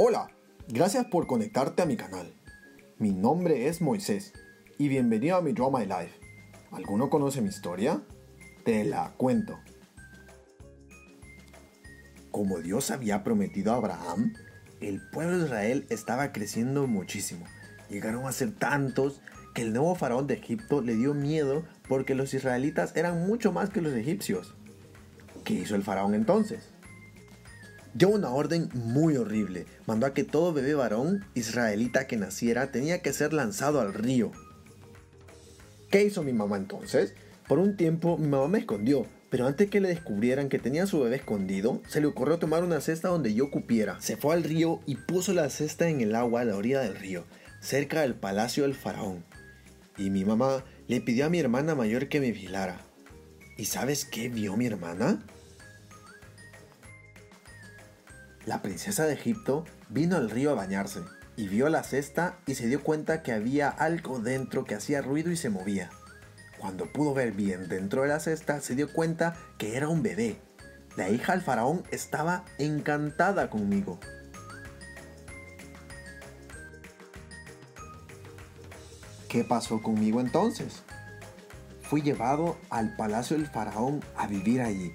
Hola, gracias por conectarte a mi canal. Mi nombre es Moisés y bienvenido a mi Draw My Life. ¿Alguno conoce mi historia? Te la cuento. Como Dios había prometido a Abraham, el pueblo de Israel estaba creciendo muchísimo. Llegaron a ser tantos que el nuevo faraón de Egipto le dio miedo porque los israelitas eran mucho más que los egipcios. ¿Qué hizo el faraón entonces? Dio una orden muy horrible. Mandó a que todo bebé varón israelita que naciera tenía que ser lanzado al río. ¿Qué hizo mi mamá entonces? Por un tiempo mi mamá me escondió, pero antes que le descubrieran que tenía a su bebé escondido, se le ocurrió tomar una cesta donde yo cupiera. Se fue al río y puso la cesta en el agua a la orilla del río, cerca del palacio del faraón. Y mi mamá le pidió a mi hermana mayor que me vigilara. ¿Y sabes qué vio mi hermana? La princesa de Egipto vino al río a bañarse y vio la cesta y se dio cuenta que había algo dentro que hacía ruido y se movía. Cuando pudo ver bien dentro de la cesta, se dio cuenta que era un bebé. La hija del faraón estaba encantada conmigo. ¿Qué pasó conmigo entonces? Fui llevado al palacio del faraón a vivir allí.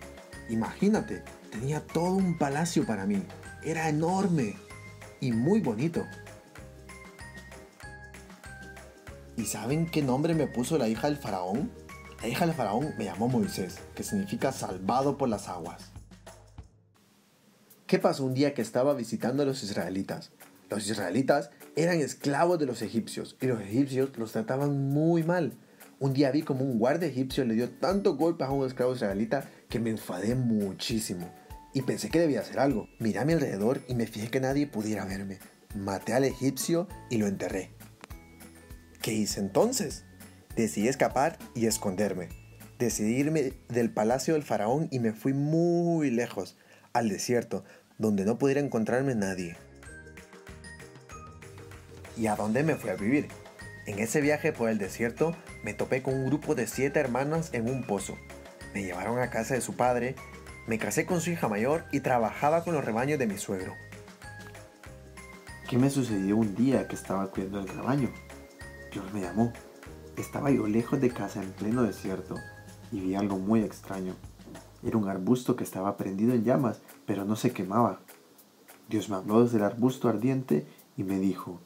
Imagínate, tenía todo un palacio para mí. Era enorme y muy bonito. ¿Y saben qué nombre me puso la hija del faraón? La hija del faraón me llamó Moisés, que significa salvado por las aguas. ¿Qué pasó un día que estaba visitando a los israelitas? Los israelitas eran esclavos de los egipcios y los egipcios los trataban muy mal. Un día vi como un guardia egipcio le dio tantos golpes a un esclavo israelita que me enfadé muchísimo y pensé que debía hacer algo. Miré a mi alrededor y me fijé que nadie pudiera verme. Maté al egipcio y lo enterré. ¿Qué hice entonces? Decidí escapar y esconderme. Decidí irme del palacio del faraón y me fui muy lejos, al desierto, donde no pudiera encontrarme nadie. ¿Y a dónde me fui a vivir? En ese viaje por el desierto me topé con un grupo de siete hermanas en un pozo. Me llevaron a casa de su padre me casé con su hija mayor y trabajaba con los rebaños de mi suegro. ¿Qué me sucedió un día que estaba cuidando el rebaño? Dios me llamó. Estaba yo lejos de casa en pleno desierto y vi algo muy extraño. Era un arbusto que estaba prendido en llamas, pero no se quemaba. Dios me habló desde el arbusto ardiente y me dijo,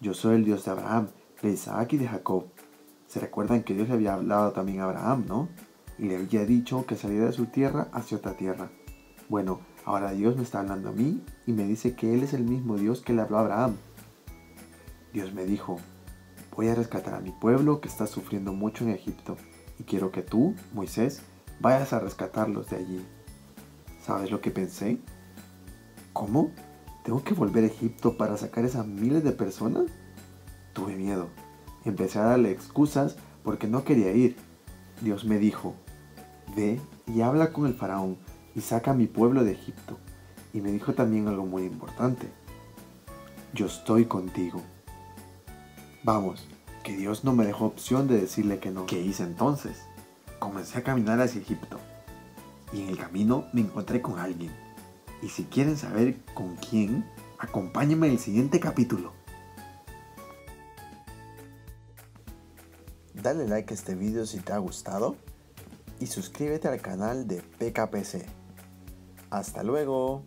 yo soy el Dios de Abraham, de Isaac y de Jacob. Se recuerdan que Dios le había hablado también a Abraham, ¿no? Y le había dicho que saliera de su tierra hacia otra tierra. Bueno, ahora Dios me está hablando a mí y me dice que Él es el mismo Dios que le habló a Abraham. Dios me dijo, voy a rescatar a mi pueblo que está sufriendo mucho en Egipto y quiero que tú, Moisés, vayas a rescatarlos de allí. ¿Sabes lo que pensé? ¿Cómo? ¿Tengo que volver a Egipto para sacar esas miles de personas? Tuve miedo. Empecé a darle excusas porque no quería ir. Dios me dijo, Ve y habla con el faraón y saca a mi pueblo de Egipto. Y me dijo también algo muy importante. Yo estoy contigo. Vamos, que Dios no me dejó opción de decirle que no. ¿Qué hice entonces? Comencé a caminar hacia Egipto. Y en el camino me encontré con alguien. Y si quieren saber con quién, acompáñenme en el siguiente capítulo. Dale like a este video si te ha gustado y suscríbete al canal de PKPC. Hasta luego.